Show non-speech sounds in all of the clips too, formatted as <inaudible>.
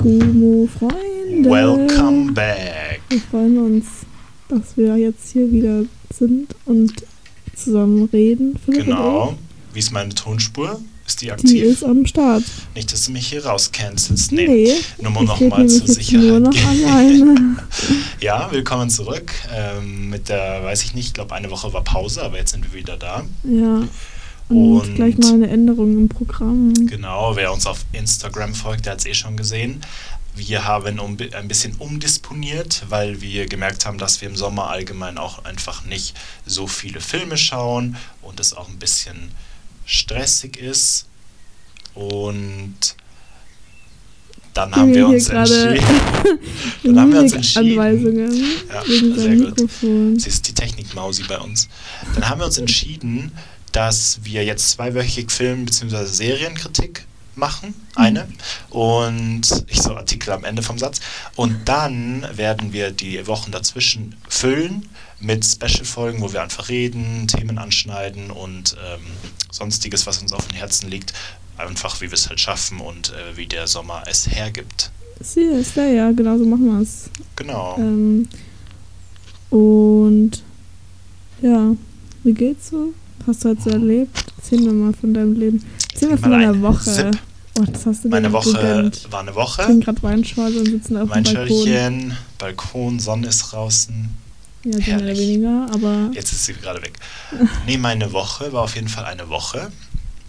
Gumo-Freunde. Welcome back. Wir freuen uns, dass wir jetzt hier wieder sind und zusammen reden. Philipp Genau. Wie ist meine Tonspur? Ist die aktiv? Die ist am Start. Nicht, dass du mich hier rauscancelst. Nee. Nee, Nur mal ich noch rede mal nämlich zur Sicherheit. nur noch alleine. <laughs> Ja, willkommen zurück. Ähm, mit der, weiß ich nicht, ich glaube, eine Woche war Pause, aber jetzt sind wir wieder da. Ja. Und, Und- gleich mal eine Änderung im Programm. Genau, wer uns auf Instagram folgt, der hat es eh schon gesehen. Wir haben um, ein bisschen umdisponiert, weil wir gemerkt haben, dass wir im Sommer allgemein auch einfach nicht so viele Filme schauen und es auch ein bisschen stressig ist. Und dann haben wir uns entschieden. <laughs> <laughs> Dann haben wir uns entschieden. Anweisungen Ja, sehr gut. Mikrofon. Sie ist die Technikmausi bei uns. Dann haben wir uns entschieden, dass wir jetzt zweiwöchig Film- bzw. Serienkritik machen. Eine. Und ich so Artikel am Ende vom Satz. Und dann werden wir die Wochen dazwischen füllen mit Special-Folgen, wo wir einfach reden, Themen anschneiden und ähm, sonstiges, was uns auf dem Herzen liegt. Einfach, wie wir es halt schaffen und äh, wie der Sommer es hergibt. Sie ist da, ja, genau so machen wir es. Genau. Ähm, und ja, wie geht's so? Hast du heute so erlebt? Erzähl mir mal von deinem Leben. Erzähl mir von deiner ein Woche. Sip. Oh, das hast du Meine Woche gegönnt. war eine Ich Woche. trinke gerade Weinschorle und sitzen auf dem Balkon. Balkon, Sonne ist draußen. Ja, mehr oder weniger, aber Jetzt ist sie gerade weg. Nee, meine Woche war auf jeden Fall eine Woche.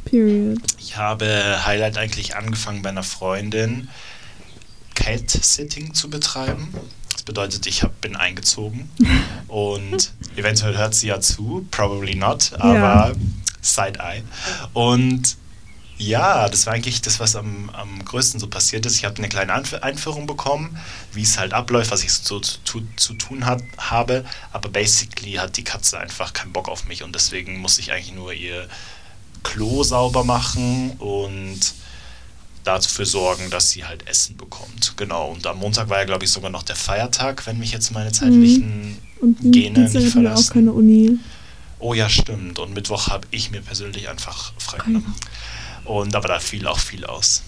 period. Ich habe Highlight eigentlich angefangen bei einer Freundin Cat-Sitting zu betreiben. Das bedeutet, ich hab, bin eingezogen <laughs> und eventuell hört sie ja zu, probably not, aber Ja. Side-Eye. Und ja, das war eigentlich das, was am, am größten so passiert ist. Ich habe eine kleine Einf- Einführung bekommen, wie es halt abläuft, was ich so zu, zu, zu tun hat, habe. Aber basically hat die Katze einfach keinen Bock auf mich und deswegen muss ich eigentlich nur ihr Klo sauber machen und dafür sorgen, dass sie halt Essen bekommt. Genau. Und am Montag war ja, glaube ich, sogar noch der Feiertag, wenn mich jetzt meine zeitlichen Und Gene Dienstag nicht wir auch verlassen. keine Uni. Oh ja, stimmt. Und Mittwoch habe ich mir persönlich einfach frei genommen. Und aber da fiel auch viel aus.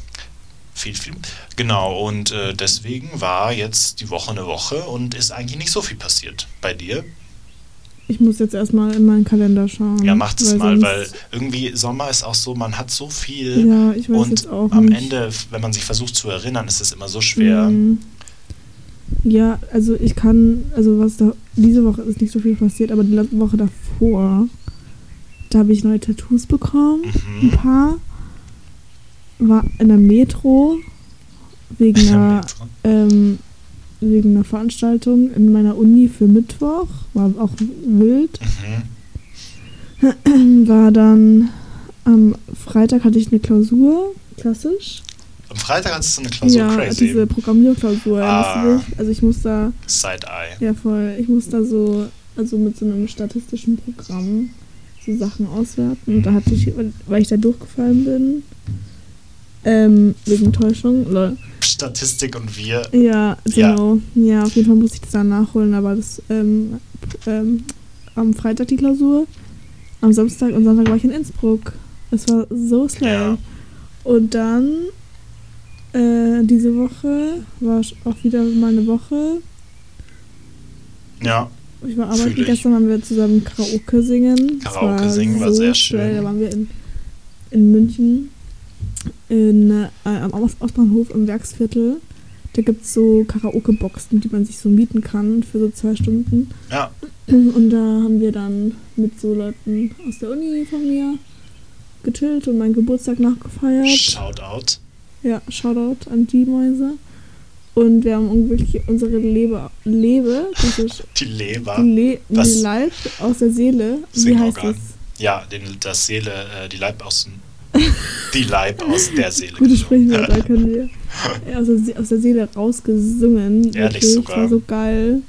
Viel, viel. Genau, und äh, deswegen war jetzt die Woche eine Woche und ist eigentlich nicht so viel passiert. Bei dir? Ich muss jetzt erstmal in meinen Kalender schauen. Ja, macht es mal, weil irgendwie Sommer ist auch so, man hat so viel Ja, ich weiß und jetzt auch am nicht. Ende, wenn man sich versucht zu erinnern, ist es immer so schwer. Mm. Ja, also ich kann, also was da, diese Woche ist nicht so viel passiert, aber die Woche davor, da habe ich neue Tattoos bekommen, ein Mhm. paar, war in der Metro, wegen einer, ähm, wegen einer Veranstaltung in meiner Uni für Mittwoch, war auch wild, Mhm. war dann am Freitag hatte ich eine Klausur, klassisch. Am Freitag hattest du eine Klausur ja, crazy. diese Programmierklausur, Ah. Also ich muss da Side-Eye. Ja, voll. Ich muss da so, also mit so einem statistischen Programm so Sachen auswerten. Und da hatte ich, weil ich da durchgefallen bin, ähm, wegen Täuschung, lol. Statistik und wir. Ja, Ja. genau. Ja. auf jeden Fall muss ich das dann nachholen, aber das, ähm, ähm, am Freitag die Klausur, am Samstag und Sonntag war ich in Innsbruck. Es war so slay. Ja. Und dann, äh, diese Woche war auch wieder mal eine Woche. Ja, Ich war arbeiten. Ich. Gestern haben wir zusammen Karaoke singen. Karaoke singen war sehr schön. Da waren wir in, in München in, äh, am Ostbahnhof im Werksviertel. Da gibt es so Karaoke-Boxen, die man sich so mieten kann für so zwei Stunden. ja. Und da haben wir dann mit so Leuten aus der Uni von mir gechillt und meinen Geburtstag nachgefeiert. Shoutout. Ja, Shoutout an die Mäuse. Und wir haben wirklich unsere Lebe, Lebe, das <laughs> Die Leber. die, Le Was? die Leib aus der Seele. Wie heißt es? Ja, den, das Seele, äh, die Leib aus dem. Die Leib aus der Seele. Gute gesungen. Sprichwörter können wir. Ja, aus, der, aus der Seele rausgesungen. Ehrlich wirklich. sogar. War so geil.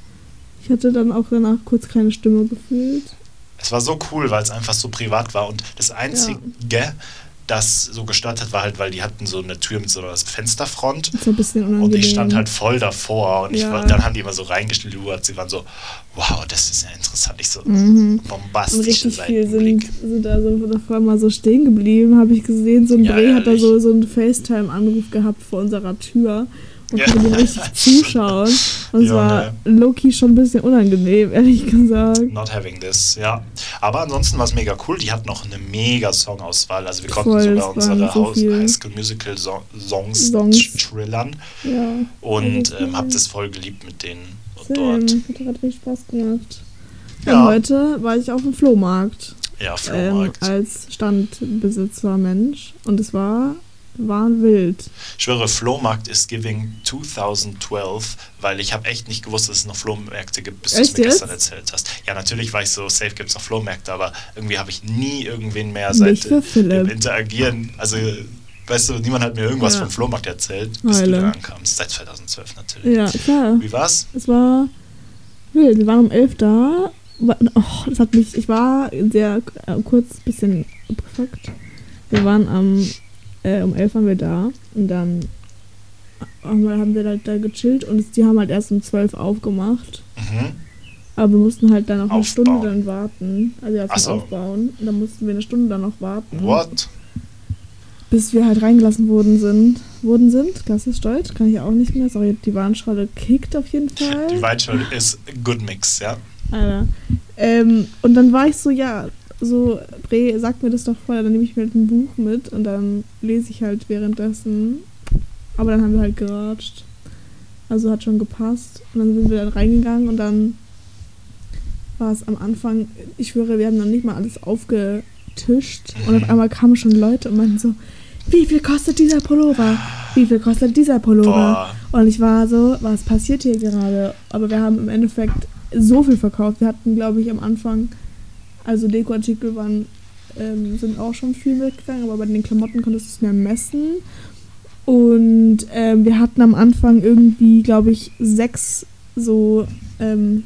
Ich hatte dann auch danach kurz keine Stimme gefühlt. Es war so cool, weil es einfach so privat war. Und das Einzige, das so gestört hat, war halt, weil die hatten so eine Tür mit so einer Fensterfront. War ein bisschen unangenehm. Und ich stand halt voll davor und ich, Ja. war- dann haben die immer so reingeschludert. Sie waren so, wow, das ist ja interessant. Ich so, Mhm. Und bombastische richtig viel sind, sind da so davor mal so stehen geblieben, habe ich gesehen. So ein Ja, Dreh hat da so, so einen FaceTime-Anruf gehabt vor unserer Tür. Man Ja. konnte mir richtig <laughs> zuschauen. Und es war Loki schon ein bisschen unangenehm, ehrlich gesagt. Not having this, ja. Aber ansonsten war es mega cool. Die hatten noch eine mega Songauswahl. Also wir konnten Voll, sogar unsere so Haus viel. High School Musical so Songs, Songs. tr- trillern. Ja. Und ähm, hab das voll geliebt mit denen und dort. Hat gerade richtig Spaß gemacht. Ja. Und heute war ich auf dem Flohmarkt. Ja, Ähm, Flohmarkt. als Standbesitzer Mensch. Und es war, war wild. Ich schwöre, Flohmarkt ist giving 2012, weil ich habe echt nicht gewusst, dass es noch Flohmärkte gibt, bis du es mir jetzt? gestern erzählt hast. Ja, natürlich war ich so, safe gibt es noch Flohmärkte, aber irgendwie habe ich nie irgendwen mehr seit dem Interagieren. Also, weißt du, niemand hat mir irgendwas Ja. vom Flohmarkt erzählt, bis Heule. du da ankamst. Seit 2012 natürlich. Ja, klar. Wie war's? Es war wild. Wir waren um elf da. Wa- Oh, das hat mich, ich war sehr äh, kurz ein bisschen abgefuckt. Wir waren am, äh, um elf waren wir da und dann haben wir, halt da gechillt und es, die haben halt erst um zwölf aufgemacht. Mhm. Aber wir mussten halt dann noch eine. Stunde dann warten. Also ja, so. Aufbauen. Und dann mussten wir eine Stunde dann noch warten. What? Bis wir halt reingelassen wurden sind. Wurden sind. Klassisch Deutsch. Kann ich auch nicht mehr. Sorry, die Warnschale kickt auf jeden Fall. Die Weinschule ist good mix, ja? Alter. Ähm, und dann war ich so, ja, so, Bre, sag mir das doch vorher, dann nehme ich mir halt ein Buch mit und dann lese ich halt währenddessen. Aber dann haben wir halt geratscht. Also hat schon gepasst. Und dann sind wir dann reingegangen und dann war es am Anfang, ich schwöre, wir haben noch nicht mal alles aufgetischt. Und auf Mhm. einmal kamen schon Leute und meinten so, wie viel kostet dieser Pullover? Wie viel kostet dieser Pullover? Boah. Und ich war so, was passiert hier gerade? Aber wir haben im Endeffekt so viel verkauft. Wir hatten, glaube ich, am Anfang, also Dekoartikel waren, ähm, sind auch schon viel mitgegangen, aber bei den Klamotten konntest du es mehr messen. Und ähm, wir hatten am Anfang irgendwie, glaube ich, sechs so ähm,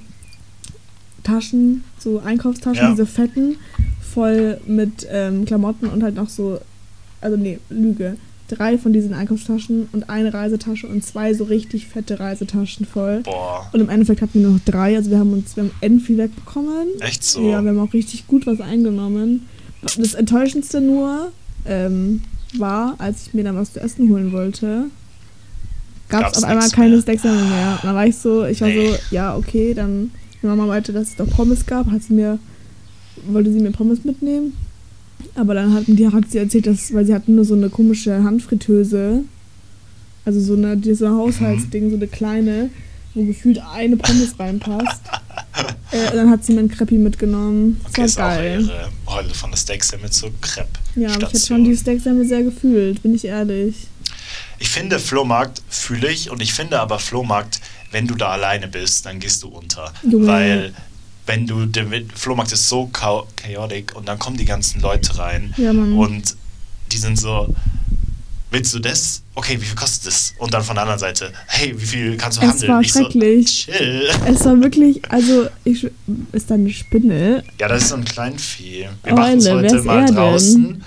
Taschen, so Einkaufstaschen, Ja. diese fetten, voll mit ähm, Klamotten und halt noch so, also nee, Lüge. Drei von diesen Einkaufstaschen und eine Reisetasche und zwei so richtig fette Reisetaschen voll. Boah. Und im Endeffekt hatten wir nur noch drei, also wir haben uns, wir haben end viel wegbekommen. Echt so? Ja, wir haben auch richtig gut was eingenommen. Das Enttäuschendste nur ähm, war, als ich mir dann was zu essen holen wollte, gab es auf einmal keine mehr. Steaksemmel mehr. Und dann war ich so, ich war Nee. so, ja, okay, dann, meine Mama meinte, dass es doch Pommes gab, hat sie mir, wollte sie mir Pommes mitnehmen. Aber dann hat, die, hat sie erzählt, dass, weil sie hatten nur so eine komische Handfritteuse, also so eine, so ein Haushaltsding, so eine kleine, wo gefühlt eine Pommes reinpasst. <laughs> äh, dann hat sie mir ein Crepi mitgenommen. Das Okay, ist war auch geil. ihre Heute von der Steaks mit so Crepe. Ja, aber ich hätte schon die Steaksemmel sehr gefühlt, bin ich ehrlich. Ich finde Flohmarkt fühle ich und ich finde aber Flohmarkt, wenn du da alleine bist, dann gehst du unter. Junge. Weil wenn du, der Flohmarkt ist so chao- chaotic und dann kommen die ganzen Leute rein Ja, und die sind so, willst du das? Okay, wie viel kostet das? Und dann von der anderen Seite, hey, wie viel kannst du Es handeln? war ich so, schrecklich. chill. Es war wirklich, also, ich, ist da eine Spinne? Ja, das ist so ein Kleinvieh. Wir Oh, machen es heute mal draußen.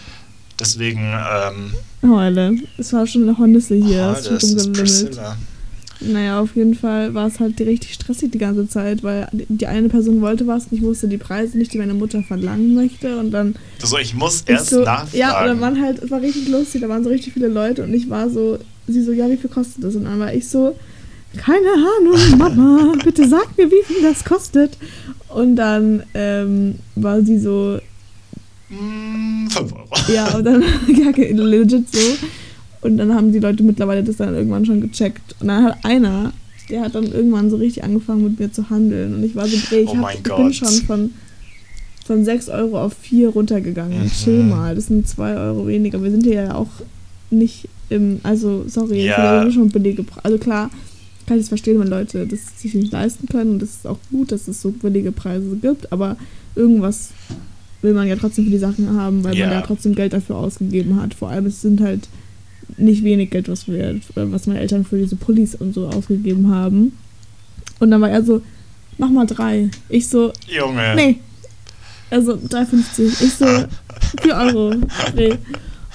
Deswegen, ähm, Heule. Es war schon eine Hornisse hier. oh, es ist schon das ist. Priscilla. Naja, auf jeden Fall war es halt richtig stressig die ganze Zeit, weil die eine Person wollte was und ich wusste die Preise nicht, die meine Mutter verlangen möchte. Und dann Du so, ich muss erst so, nachfragen. ja, und dann waren halt, es war richtig lustig, da waren so richtig viele Leute und ich war so, sie so, ja, wie viel kostet das? Und dann war ich so, keine Ahnung, <laughs> Mama, bitte sag mir, wie viel das kostet. Und dann ähm, war sie so, Mm, 5 Euro. ja, und dann, <laughs> ja, legit so. Und dann haben die Leute mittlerweile das dann irgendwann schon gecheckt. Und dann hat einer, der hat dann irgendwann so richtig angefangen mit mir zu handeln. Und ich war so, ey, ich, Oh hab, ich bin schon von, von 6 Euro auf 4 runtergegangen. Mhm. Chill mal, das sind 2 Euro weniger. Wir sind hier ja auch nicht im, also sorry, Ja. ja schon billige Preise. Also klar, kann ich es verstehen, wenn Leute das sich nicht leisten können. Und das ist auch gut, dass es so billige Preise gibt. Aber irgendwas will man ja trotzdem für die Sachen haben, weil Ja. man ja trotzdem Geld dafür ausgegeben hat. Vor allem, es sind halt nicht wenig Geld, was wir, was meine Eltern für diese Pullis und so ausgegeben haben. Und dann war er so, mach mal drei. Ich so, Junge. nee. Also 3,50. Ich so, 4 Euro. Nee.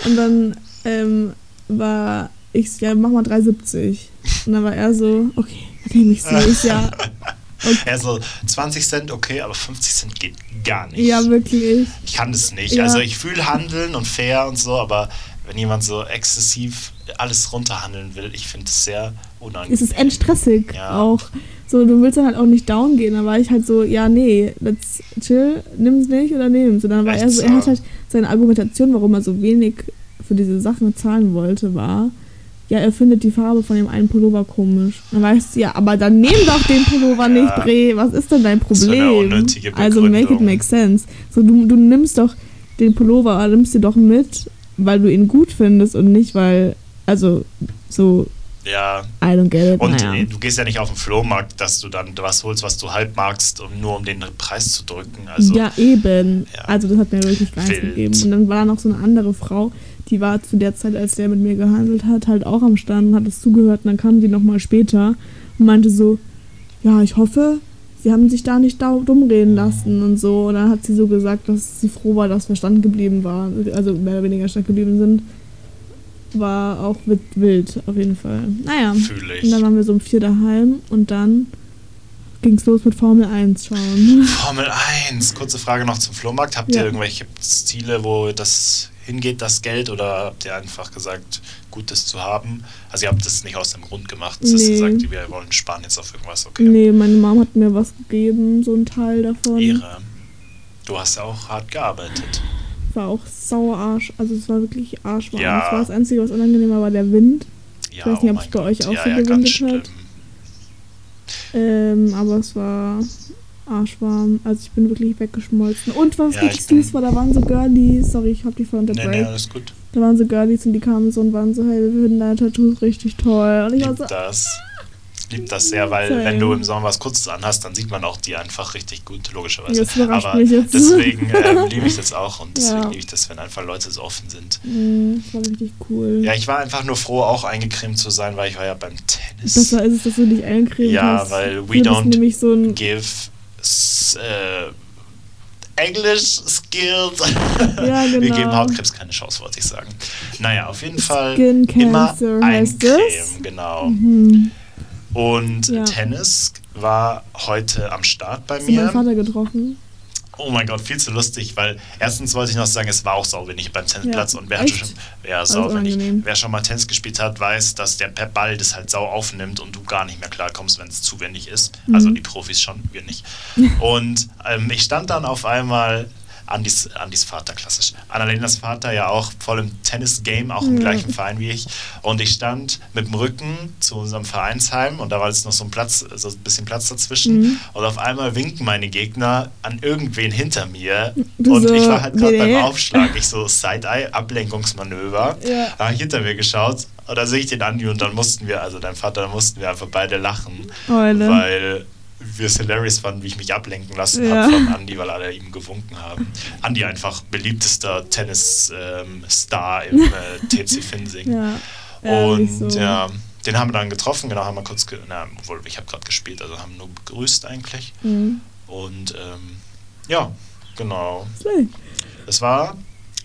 Und dann ähm, war ich so, ja, mach mal 3,70. Und dann war er so, okay, dann nehme ich so. Ich ja, <laughs> Er so, 20 Cent, okay, aber 50 Cent geht gar nicht. ja, wirklich. Ich kann das nicht. Ja. Also ich fühle Handeln und fair und so, aber wenn jemand so exzessiv alles runterhandeln will, ich finde es sehr unangenehm. Es ist endstressig Ja. auch. So, du willst dann halt auch nicht down gehen. Da war ich halt so, ja, nee, let's chill, nimm's nicht oder nehm's. Und dann war Echt er so, er hat halt seine Argumentation, warum er so wenig für diese Sachen zahlen wollte, war, ja, er findet die Farbe von dem einen Pullover komisch. Dann weißt du, ja, aber dann nimm doch den Pullover <laughs> Ja. nicht, Dreh. Was ist denn dein Problem? also make it make sense. So, du, du nimmst doch den Pullover, nimmst dir doch mit, weil du ihn gut findest und nicht, weil, also, so, Ja, I don't get it. und naja. du gehst ja nicht auf den Flohmarkt, dass du dann was holst, was du halb magst, um, nur um den Preis zu drücken. Also, ja, eben. Ja. Also das hat mir wirklich gar nichts gegeben. Und dann war noch so eine andere Frau, die war zu der Zeit, als der mit mir gehandelt hat, halt auch am Stand und hat es zugehört. Und dann kam die nochmal später und meinte so, ja, ich hoffe, sie haben sich da nicht da dumm reden lassen und so. Und dann hat sie so gesagt, dass sie froh war, dass wir stand geblieben waren, also mehr oder weniger stand geblieben sind. War auch wild, wild auf jeden Fall. Naja, fühle und ich. dann waren wir so um vier daheim und dann ging's los mit Formel 1 schauen. Formel 1, kurze Frage noch zum Flohmarkt. Habt Ja. ihr irgendwelche Ziele, wo das hingeht, das Geld, oder habt ihr einfach gesagt, gut, das zu haben? Also ihr habt das nicht aus dem Grund gemacht, dass Nee. ihr sagt, wir wollen sparen jetzt auf irgendwas, okay. Nee, meine Mom hat mir was gegeben, so ein Teil davon. Ehre. Du hast ja auch hart gearbeitet. War auch sauer Arsch. Also es war wirklich arschwarm. Ja. Das war das Einzige, was unangenehm war, war der Wind. Ja, weiß nicht, ob mein es bei euch auch ja, so ja, gewindet hat. Ähm, aber es war arschwarm. Also ich bin wirklich weggeschmolzen. Und was Ja, richtig ich süß war, da waren so Girlies. Sorry, ich hab die voll Nee, unterbrechen. nee, alles gut. Da waren so Girlies und die kamen so und waren so, hey, wir finden deine Tattoos richtig toll. Und ich war Lieb so, das. Lieb das sehr, weil Same. wenn du im Sommer was Kurzes anhast, dann sieht man auch die einfach richtig gut, logischerweise. Das überrascht Aber mich jetzt. deswegen <laughs> ähm, liebe ich das auch und deswegen Ja. liebe ich das, wenn einfach Leute so offen sind. mm, das war richtig cool. Ja, ich war einfach nur froh, auch eingecremt zu sein, weil ich war ja beim Tennis. Besser ist es, dass du dich eincremen Ja, hast. weil Du we don't nämlich so ein give äh, English skills. Ja, <laughs> Wir genau. geben Hautkrebs keine Chance, wollte ich sagen. Naja, auf jeden Fall Skin immer eincremen, genau. Mhm. Und Ja. Tennis war heute am Start bei Hast du meinen mir. Vater getroffen? Oh mein Gott, viel zu lustig, weil erstens wollte ich noch sagen, es war auch sauwenig beim Tennisplatz Ja, und wer, schon, sauwenig. unangenehm. wer schon mal Tennis gespielt hat, weiß, dass der Pe- Ball das halt sau aufnimmt und du gar nicht mehr klarkommst, wenn es zu wenig ist. Mhm. Also die Profis schon, wir nicht. Und ähm, ich stand dann auf einmal, Andis, Andis Vater, klassisch. Annalenas Vater ja auch voll im Tennis-Game, auch im Ja. gleichen Verein wie ich. Und ich stand mit dem Rücken zu unserem Vereinsheim und da war jetzt noch so ein Platz, so ein bisschen Platz dazwischen. Mhm. Und auf einmal winken meine Gegner an irgendwen hinter mir. Du und so, ich war halt gerade beim nee. Aufschlag. Ich so Side-Eye, Ablenkungsmanöver. Ja. Da hab ich hinter mir geschaut und da sehe ich den Andi und dann mussten wir, also dein Vater, dann mussten wir einfach beide lachen. Eule. Weil wir es hilarious fanden, wie ich mich ablenken lassen Ja. habe von Andi, weil alle ihm gewunken haben. Andi einfach beliebtester Tennis-Star im äh, <laughs> TC Finsing. Ja. Und so. ja, den haben wir dann getroffen, genau, haben wir kurz, na, obwohl ich habe gerade gespielt, also haben nur begrüßt eigentlich. Mhm. Und ähm, ja, genau. Es war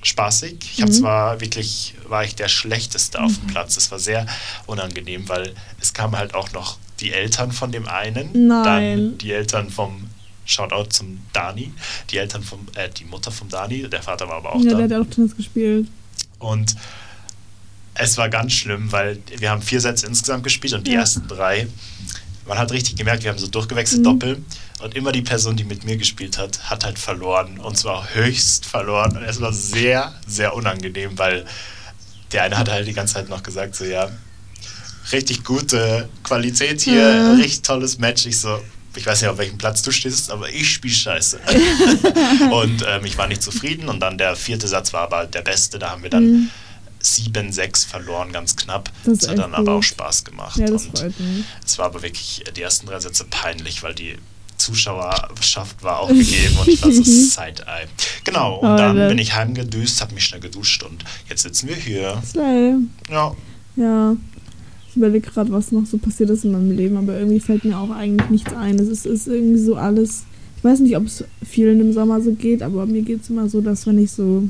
spaßig. Ich habe Mhm. zwar wirklich, war ich der Schlechteste auf dem Platz. Es war sehr unangenehm, weil es kamen halt auch noch die Eltern von dem einen, Nein. dann die Eltern vom Shoutout zum Dani, die Eltern vom, äh, die Mutter vom Dani, der Vater war aber auch Ja, da. der hat ja auch Tennis gespielt. Und es war ganz schlimm, weil wir haben vier Sätze insgesamt gespielt und die Ja. ersten drei, man hat richtig gemerkt, wir haben so durchgewechselt Mhm. Doppel und immer die Person, die mit mir gespielt hat, hat halt verloren und zwar höchst verloren und es war sehr, sehr unangenehm, weil der eine hat halt die ganze Zeit noch gesagt, so ja, richtig gute Qualität hier, Ja. richtig tolles Match. Ich so, ich weiß nicht, auf welchem Platz du stehst, aber ich spiele scheiße. <laughs> und ähm, ich war nicht zufrieden und dann der vierte Satz war aber der beste, da haben wir dann Mhm. 7-6 verloren, ganz knapp. Das Das hat dann aber auch gut. Spaß gemacht. Ja, das und es war aber wirklich die ersten drei Sätze peinlich, weil die Zuschauerschaft war auch <laughs> gegeben und ich war so Side-Eye. Genau, und dann Alter. bin ich heimgedüst, habe mich schnell geduscht und jetzt sitzen wir hier. Slay. Ja, Ja. Ich überlege gerade, was noch so passiert ist in meinem Leben, aber irgendwie fällt mir auch eigentlich nichts ein. Es ist, ist irgendwie so alles. Ich weiß nicht, ob es vielen im Sommer so geht, aber mir geht es immer so, dass wenn ich so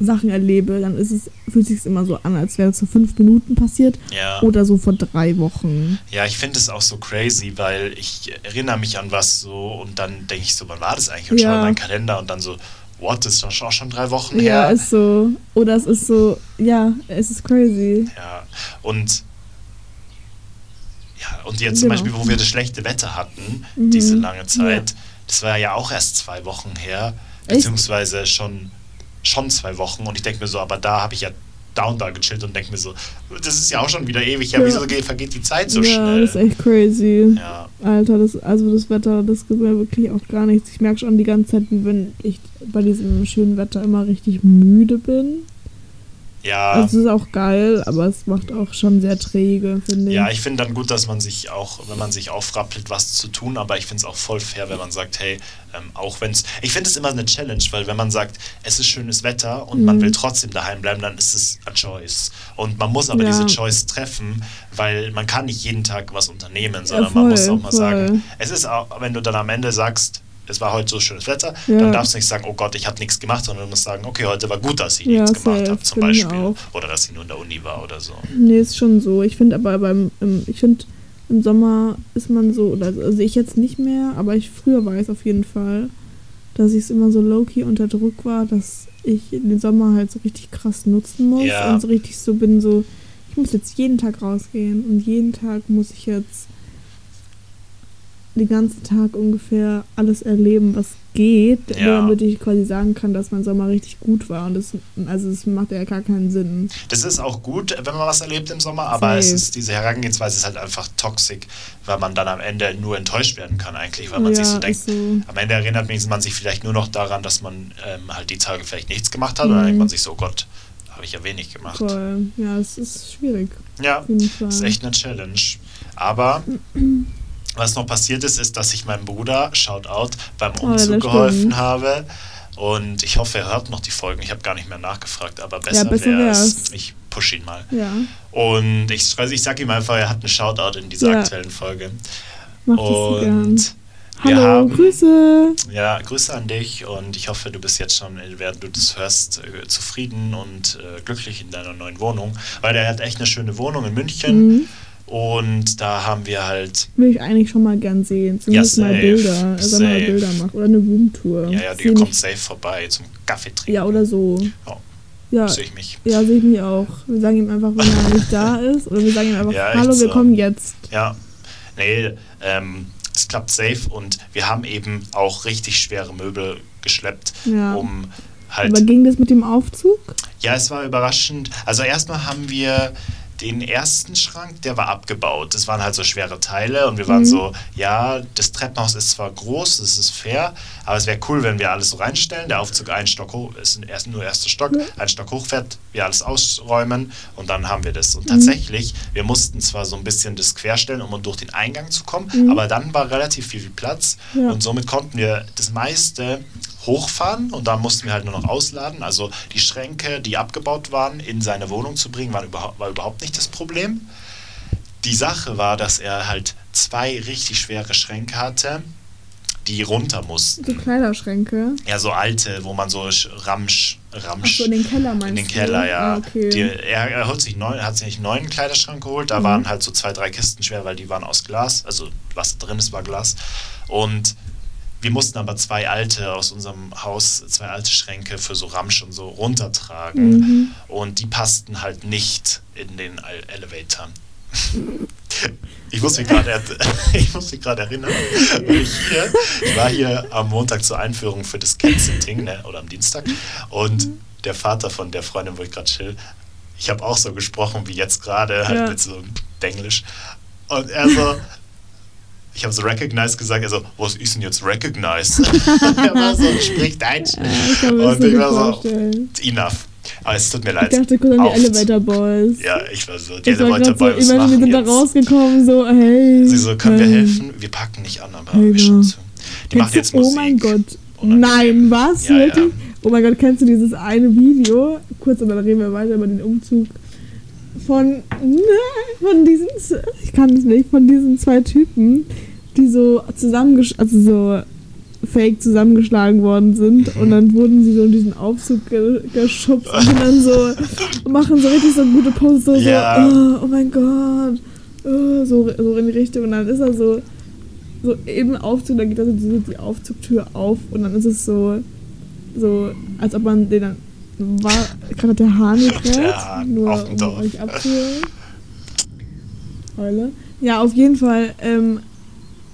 Sachen erlebe, dann ist es, fühlt sich immer so an, als wäre es so fünf Minuten passiert ja. oder so vor drei Wochen. Ja, ich finde es auch so crazy, weil ich erinnere mich an was so und dann denke ich so, wann war das eigentlich? Und Ja. schaue in meinen Kalender und dann so, what, ist das auch schon drei Wochen Ja, her? ist so. Oder es ist so, ja, es ist crazy. Ja, und ja, und jetzt zum Genau. Beispiel, wo wir das schlechte Wetter hatten, Mhm. diese lange Zeit, das war ja auch erst zwei Wochen her, Echt? beziehungsweise schon, schon zwei Wochen. Und ich denke mir so, aber da habe ich ja down da gechillt und denke mir so, das ist ja auch schon wieder ewig, ja, Ja. wieso geht, vergeht die Zeit so ja, schnell? das ist echt crazy. ja, Alter, das, also das Wetter, das gibt mir wirklich auch gar nichts. Ich merke schon die ganze Zeit, wenn ich bei diesem schönen Wetter immer richtig müde bin. Ja. Also es ist auch geil, aber es macht auch schon sehr träge, finde ich. Ja, ich finde dann gut, dass man sich auch, wenn man sich aufrappelt, was zu tun, aber ich finde es auch voll fair, wenn man sagt, hey, ähm, auch wenn es, ich finde es immer eine Challenge, weil wenn man sagt, es ist schönes Wetter und man Mhm. will trotzdem daheim bleiben, dann ist es a choice. Und man muss aber Ja. diese Choice treffen, weil man kann nicht jeden Tag was unternehmen, sondern voll, man muss auch mal voll. sagen, es ist auch, wenn du dann am Ende sagst, es war heute so schönes Wetter, Ja. dann darfst du nicht sagen, oh Gott, ich habe nichts gemacht, sondern du musst sagen, okay, heute war gut, dass ich Ja, nichts gemacht habe, zum ich Beispiel. Oder dass ich nur in der Uni war oder so. Nee, ist schon so. Ich finde aber beim, im, ich finde im Sommer ist man so, oder also ich jetzt nicht mehr, aber ich früher war es auf jeden Fall, dass ich es immer so low-key unter Druck war, dass ich den Sommer halt so richtig krass nutzen muss Ja. und so richtig so bin, so, ich muss jetzt jeden Tag rausgehen und jeden Tag muss ich jetzt den ganzen Tag ungefähr alles erleben, was geht, Ja. damit ich quasi sagen kann, dass mein Sommer richtig gut war. Und das, also es macht ja gar keinen Sinn. Das ist auch gut, wenn man was erlebt im Sommer, aber es Safe. ist, diese Herangehensweise ist halt einfach toxisch, weil man dann am Ende nur enttäuscht werden kann eigentlich, weil man sich so denkt, so. am Ende erinnert man sich vielleicht nur noch daran, dass man ähm, halt die Tage vielleicht nichts gemacht hat und dann Mhm. denkt man sich so, oh Gott, habe ich ja wenig gemacht. Voll. Ja, es ist schwierig. Ja, das ist echt eine Challenge. Aber <clears throat> was noch passiert ist, ist, dass ich meinem Bruder, Shoutout, beim Oh, Umzug stimmt. geholfen habe. Und ich hoffe, er hört noch die Folgen. Ich habe gar nicht mehr nachgefragt, aber besser, besser wäre es. Ich push ihn mal. Ja, Und ich, also ich sag ihm einfach, er hat einen Shoutout in dieser Ja. aktuellen Folge. mach. Und Hallo, haben, Grüße. ja, Grüße an dich und ich hoffe, du bist jetzt schon, während du das hörst, äh, zufrieden und äh, glücklich in deiner neuen Wohnung. Weil er hat echt eine schöne Wohnung in München Mhm. Und da haben wir halt, Will ich eigentlich schon mal gern sehen. Zumindest Ja, mal safe, Bilder. Also mal. Bilder machen. Oder eine Roomtour. ja, ja, Seh die kommt nicht- safe vorbei zum Kaffee trinken. Ja, oder so. Ja. Ja, Sehe ich mich. ja sehe ich mich auch. Wir sagen ihm einfach, wenn er nicht da <laughs> ist. Oder wir sagen ihm einfach, Ja, hallo, wir so. kommen jetzt. Ja, nee, ähm, es klappt safe und wir haben eben auch richtig schwere Möbel geschleppt, Ja. um halt Aber ging das mit dem Aufzug? Ja, es war überraschend. Also erstmal haben wir den ersten Schrank, der war abgebaut. Das waren halt so schwere Teile und wir waren Mhm. so, ja, das Treppenhaus ist zwar groß, das ist fair, aber es wäre cool, wenn wir alles so reinstellen. Der Aufzug einen Stock hoch, ist erst, nur erster Stock, Ja. ein Stock hochfährt, wir alles ausräumen und dann haben wir das. Mhm. Und tatsächlich, wir mussten zwar so ein bisschen das querstellen, um durch den Eingang zu kommen, Mhm. aber dann war relativ viel Platz Ja. und somit konnten wir das meiste hochfahren und da mussten wir halt nur noch ausladen. Also die Schränke, die abgebaut waren, in seine Wohnung zu bringen, war überhaupt, war überhaupt nicht das Problem. Die Sache war, dass er halt zwei richtig schwere Schränke hatte, die runter mussten. So Kleiderschränke. Ja, so alte, wo man so sch- Ramsch, Ramsch Achso, in den Keller meinst in den du? Keller, ja. Ah, okay. Die, er, er holt sich neun, hat sich einen neuen Kleiderschrank geholt. Da Mhm. waren halt so zwei, drei Kisten schwer, weil die waren aus Glas. Also was da drin ist, war Glas. Und wir mussten aber zwei alte aus unserem Haus, zwei alte Schränke für so Ramsch und so runtertragen. Mhm. Und die passten halt nicht in den Ele- Elevator. Ich muss mich gerade <laughs> ich muss mich gerade erinnern, weil ich hier, ich war hier am Montag zur Einführung für das Cat-Sitting, ne, oder am Dienstag, und der Vater von der Freundin, wo ich gerade chill, ich habe auch so gesprochen wie jetzt gerade, halt Ja. mit so Denglisch. Und er so, ich habe so recognize gesagt, er so, was ist denn jetzt recognize? <laughs> er war so, sprich Deutsch. Ja, ich Und ich war so, vorstellen. enough. Aber es tut mir Ich leid. dachte kurz an die Elevator Boys. Ja, ich war so, die Ich Elevator gerade so, ich meine, wir sind da jetzt? rausgekommen, so, hey. Sie so, können wir hey. helfen? Wir packen nicht an, aber Hey, wir ja. zu. Die machen Kennst jetzt du- Musik. Oh mein Gott. Nein, was? Ja, ja. Oh mein Gott, kennst du dieses eine Video? Kurz, und dann reden wir weiter über den Umzug von, von diesen, ich kann es nicht, von diesen zwei Typen, die so zusammengesch, also so fake zusammengeschlagen worden sind und dann wurden sie so in diesen Aufzug ge geschubst und sind dann so, machen so richtig so gute Poses, so, Ja. so oh, oh mein Gott, oh, so, so in die Richtung und dann ist er so, so im Aufzug, dann geht also die, die Aufzugtür auf und dann ist es so, so, als ob man den dann. War gerade der Hahn Hahn nur um Dorf. euch abzuholen. Heule. Ja, auf jeden Fall, ähm,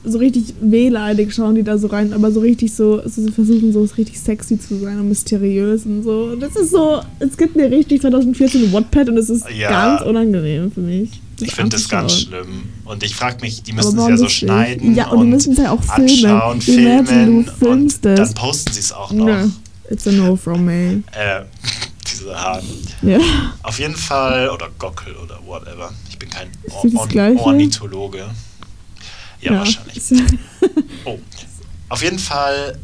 so richtig wehleidig schauen die da so rein, aber so richtig so, so sie versuchen so richtig sexy zu sein und mysteriös und so. Und das ist so, es gibt mir richtig 2014 Wattpad und es ist Ja. ganz unangenehm für mich. Ich finde das ganz schlimm. Und ich frage mich, die müssen es ja so schneiden Ja, und die müssen es ja auch filmen. anschauen, filmen du filmst und es. dann posten sie es auch noch. Nö, it's a no from me. Äh, <laughs> diese Hahn. Ja. Auf jeden Fall, oder Gockel oder whatever. Ich bin kein Or? Ornithologe. Ja, wahrscheinlich. <laughs> Ja- Oh. Auf jeden Fall,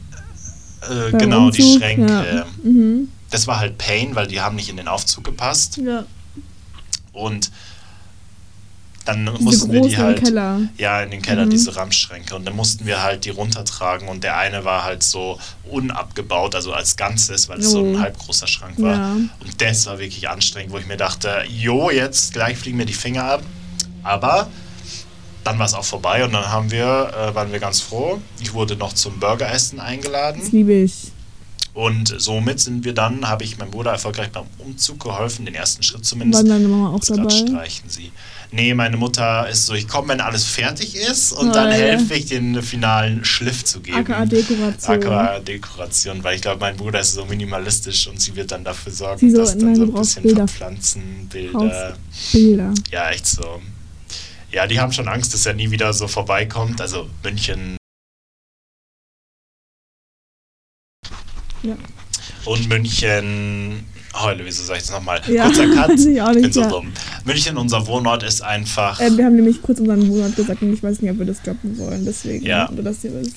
äh, genau, die Umzug, Schränke. Ja. Mhm. Das war halt Pain, weil die haben nicht in den Aufzug gepasst. ja. Und dann Diese mussten wir die halt. Keller. Ja, in den Keller, Mhm. diese Ramschränke. Und dann mussten wir halt die runtertragen und der eine war halt so unabgebaut, also als Ganzes, weil es so ein Oh. halb großer Schrank war. Ja. Und das war wirklich anstrengend, wo ich mir dachte, jo, jetzt gleich fliegen mir die Finger ab. Aber dann war es auch vorbei und dann haben wir, äh, waren wir ganz froh. Ich wurde noch zum Burgeressen eingeladen. Das liebe ich. Und somit sind wir dann, habe ich meinem Bruder erfolgreich beim Umzug geholfen, den ersten Schritt War zumindest. deine Mama auch grad dabei? streichen sie. Nee, meine Mutter ist so, ich komme, wenn alles fertig ist und Oh, dann helfe ich, den finalen Schliff zu geben. AKA Dekoration. AKA Dekoration, weil ich glaube, mein Bruder ist so minimalistisch und sie wird dann dafür sorgen, Sie so, dass dann nein, so ein bisschen Bilder. Pflanzen, Bilder. Bilder. Ja, echt so. Ja, die haben schon Angst, dass er nie wieder so vorbeikommt. Also München. Ja. Und München. Heule, wieso sag ich das nochmal? Ja, Kurzer <laughs> Cut. ich auch nicht, bin so ja. dumm. München, unser Wohnort, ist einfach. Äh, wir haben nämlich kurz unseren Wohnort gesagt und ich weiß nicht, ob wir das droppen wollen. Deswegen, Ja. nur dass ihr wisst.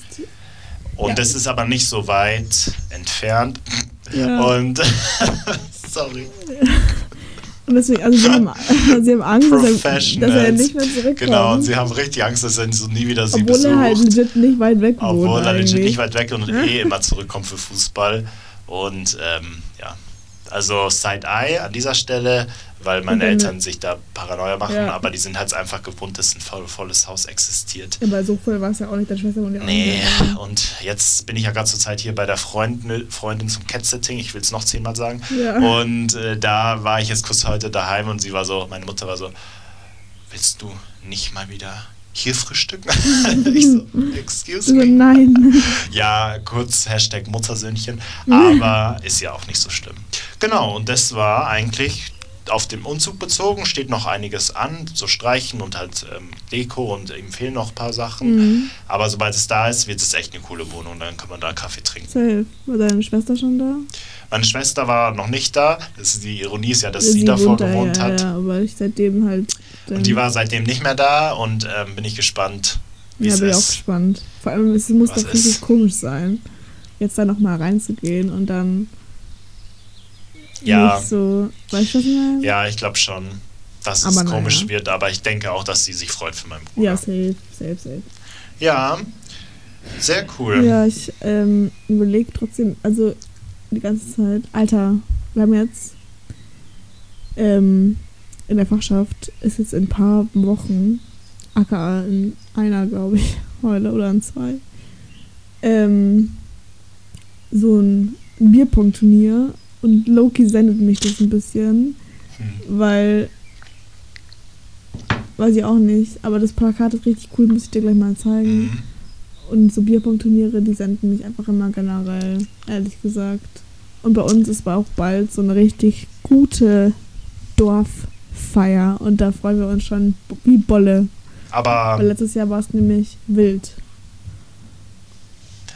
und ja. das ist aber nicht so weit entfernt. Ja. Und. <laughs> sorry. Und deswegen, also sie haben, <laughs> sie haben Angst, dass er, dass er nicht mehr zurückkommt. Genau, und sie haben richtig Angst, dass er so nie wieder sie Obwohl besucht. er halt legit nicht weit weg wohnt. Obwohl er legit eigentlich. nicht weit weg und eh immer zurückkommt für Fußball. Und ähm, ja, also Side-Eye an dieser Stelle, weil meine Und dann- Eltern sich da Paranoia machen, Ja. aber die sind halt einfach gewohnt, dass ein voll, volles Haus existiert. Aber so voll war es ja auch nicht. Deine Schwester auch Nee, nicht. und jetzt bin ich ja gerade zur Zeit hier bei der Freundin, Freundin zum Cat-Setting, ich will es noch zehnmal sagen. Ja. Und äh, da war ich jetzt kurz heute daheim und sie war so, meine Mutter war so, willst du nicht mal wieder hier frühstücken? <laughs> ich so, excuse me. nein. <laughs> Ja, kurz Hashtag Muttersöhnchen, aber ist ja auch nicht so schlimm. Genau, und das war eigentlich auf dem Umzug bezogen, steht noch einiges an, so Streichen und halt ähm, Deko und ihm fehlen noch ein paar Sachen. Mhm. Aber sobald es da ist, wird es echt eine coole Wohnung, dann kann man da Kaffee trinken. Safe. War deine Schwester schon da? Meine Schwester war noch nicht da, das ist, die Ironie ist ja, dass sie, Sie davor da, gewohnt ja, hat. Ja, aber ich seitdem halt. Und die war seitdem nicht mehr da und ähm, bin ich gespannt, wie Ja, es bin ich auch ist. gespannt. Vor allem, es muss doch richtig ist? komisch sein, jetzt da nochmal reinzugehen und dann Ja. nicht so. Weißt du, was ich meine? Ja, ich glaube schon, dass es Aber naja. komisch wird, aber ich denke auch, dass sie sich freut für meinen Bruder. Ja, safe, safe, safe. Ja, sehr cool. Ja, ich ähm, überlege trotzdem, also die ganze Zeit, Alter, wir haben jetzt ähm, in der Fachschaft ist jetzt in ein paar Wochen, aka in einer, glaube ich, <laughs> heute oder in zwei, ähm, so ein Bierpong-Turnier und Loki sendet mich das ein bisschen, Hm. weil weiß ich auch nicht, aber das Plakat ist richtig cool, muss ich dir gleich mal zeigen. Mhm. Und so Bierpong-Turniere, die senden mich einfach immer generell, ehrlich gesagt. Und bei uns ist aber auch bald so eine richtig gute Dorffeier. Und da freuen wir uns schon wie Bolle. Weil Aber, letztes Jahr war es nämlich wild.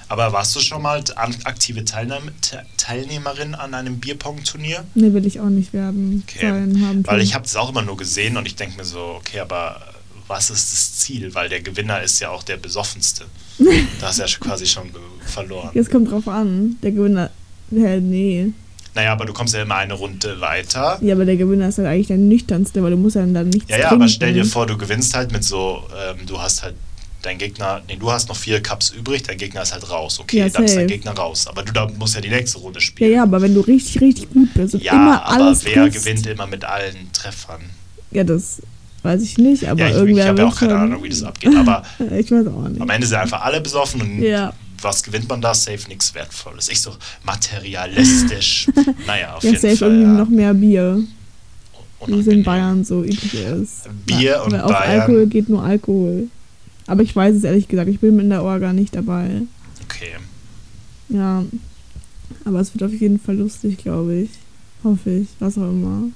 Aber warst du schon mal aktive Teilnahme, Te- Teilnehmerin an einem Bierpong-Turnier? Ne, will ich auch nicht werden. Okay. Sein, haben Weil ich habe das auch immer nur gesehen und ich denke mir so, okay, aber was ist das Ziel? Weil der Gewinner ist ja auch der besoffenste. <laughs> da hast du ja quasi schon verloren. Jetzt kommt drauf an. Der Gewinner. Hä, nee. Naja, aber du kommst ja immer eine Runde weiter. Ja, aber der Gewinner ist halt eigentlich der nüchternste, weil du musst ja dann nichts Ja, ja, trinken. aber stell dir vor, du gewinnst halt mit so, ähm, du hast halt dein Gegner, nee, du hast noch vier Cups übrig, dein Gegner ist halt raus. Okay, Ja, dann ist dein. Gegner raus. Aber du da musst ja die nächste Runde Ja, spielen. ja, aber wenn du richtig, richtig gut bist und Ja, immer aber alles wer triffst, gewinnt immer mit allen Treffern? Ja, das weiß ich nicht, aber ja, ich, ich irgendwer habe ja auch keine Ahnung, wie das abgeht. Aber <laughs> Ich weiß auch nicht. am Ende sind einfach alle besoffen und Ja. was gewinnt man da? Safe nichts Wertvolles. Ich so, materialistisch. <laughs> naja, auf ja, jeden safe Fall. irgendwie ja. noch mehr Bier, wie es in. Bayern so üblich ist. Bier Weil- und weil auf Bayern. Alkohol geht nur Alkohol. Aber ich weiß es ehrlich gesagt, ich bin in der Orga nicht dabei. Okay. Ja. Aber es wird auf jeden Fall lustig, glaube ich. Hoffe ich, was auch immer.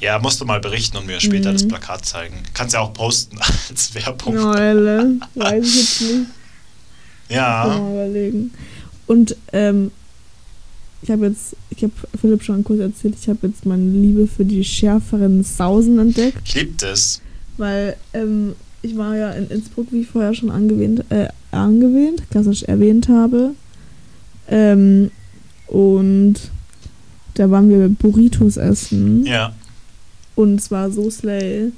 Ja, musst du mal berichten und mir später Mhm. das Plakat zeigen. Kannst ja auch posten <laughs> als Werbung. Neule, weiß ich jetzt nicht. Ja. Mal überlegen. Und ähm, ich habe jetzt, ich habe Philipp schon kurz erzählt, ich habe jetzt meine Liebe für die schärferen Sausen entdeckt, Ich lieb das. weil ähm, ich war ja in Innsbruck, wie ich vorher schon angewähnt, äh, angewähnt, klassisch erwähnt habe. Ähm, und da waren wir Burritos essen. Ja. Und es war so slay.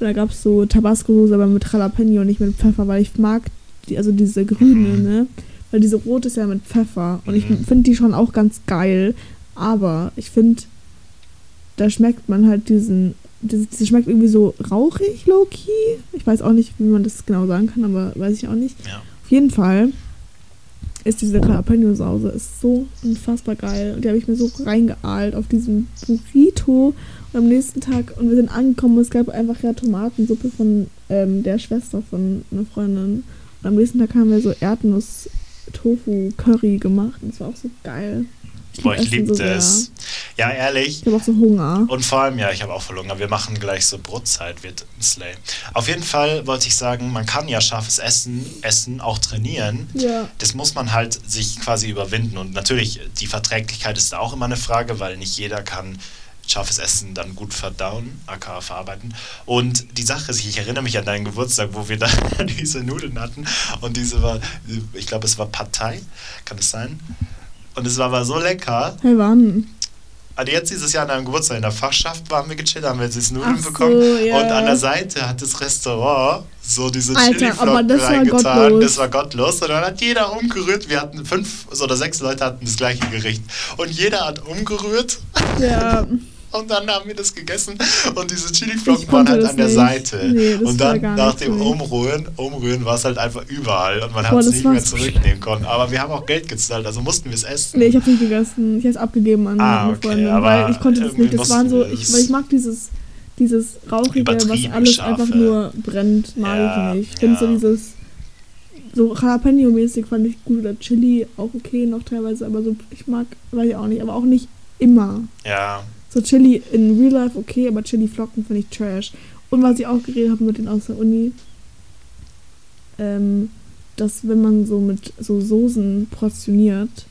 Da gab es so Tabasco-Soße, aber mit Jalapeno und nicht mit Pfeffer, weil ich mag die, also diese grüne, Mhm. ne? Weil diese rote ist ja mit Pfeffer. Und ich Mhm. finde die schon auch ganz geil. Aber ich finde, da schmeckt man halt diesen. Das, das schmeckt irgendwie so rauchig, low-key. Ich weiß auch nicht, wie man das genau sagen kann, aber weiß ich auch nicht. Ja. Auf jeden Fall ist diese Jalapeno-Sause ist so unfassbar geil. Und die habe ich mir so reingeahlt auf diesen Burrito. Und am nächsten Tag, und wir sind angekommen, und es gab einfach ja Tomatensuppe von ähm, der Schwester von einer Freundin. Und am nächsten Tag haben wir so Erdnuss-Tofu-Curry gemacht. Und es war auch so geil. Boah, ich Essen lieb so sehr. das. Ja, ehrlich. Ich habe auch so Hunger. Und vor allem, ja, ich habe auch voll Hunger. Wir machen gleich so Brotzeit, wird ein Slay. Auf jeden Fall wollte ich sagen, man kann ja scharfes Essen, Essen auch trainieren. Ja. Das muss man halt sich quasi überwinden. Und natürlich, die Verträglichkeit ist da auch immer eine Frage, weil nicht jeder kann scharfes Essen dann gut verdauen, aka verarbeiten. Und die Sache ist, ich erinnere mich an deinen Geburtstag, wo wir da <laughs> diese Nudeln hatten und diese war, ich glaube, es war Partei, kann es sein? Und es war aber so lecker. Hey, wann? Also jetzt dieses Jahr an deinem Geburtstag in der Fachschaft waren wir gechillt, haben wir diese Nudeln so, bekommen. ja. Und an der Seite hat das Restaurant so diese Chili-Flocken war reingetan. gottlos. Das war gottlos. Und dann hat jeder umgerührt. Wir hatten fünf oder sechs Leute hatten das gleiche Gericht. Und jeder hat umgerührt. Ja. <laughs> Und dann haben wir das gegessen. Und diese Chili-Flocken waren halt an der nicht. Seite. Nee, und dann nach dem. Umrühren, Umrühren war es halt einfach überall. Und man hat es nicht mehr so zurücknehmen können. Aber wir haben auch Geld gezahlt, also mussten wir es essen. Nee, ich habe nicht gegessen. Ich habe es abgegeben an Ah, meine okay, Freundin, aber weil ich konnte das nicht. Das waren so, ich, es- weil ich mag dieses, dieses rauchige, was alles scharfe. einfach nur brennt, mag Ja, ich nicht. Ich finde so ja. dieses so Jalapeno-mäßig fand ich gut oder Chili auch okay noch teilweise, aber so ich mag, weiß ich auch nicht, aber auch nicht immer. Ja, So Chili in Real Life okay, aber Chili-Flocken finde ich trash. Und was ich auch geredet habe mit denen aus der Uni, ähm, dass wenn man so mit so Soßen portioniert,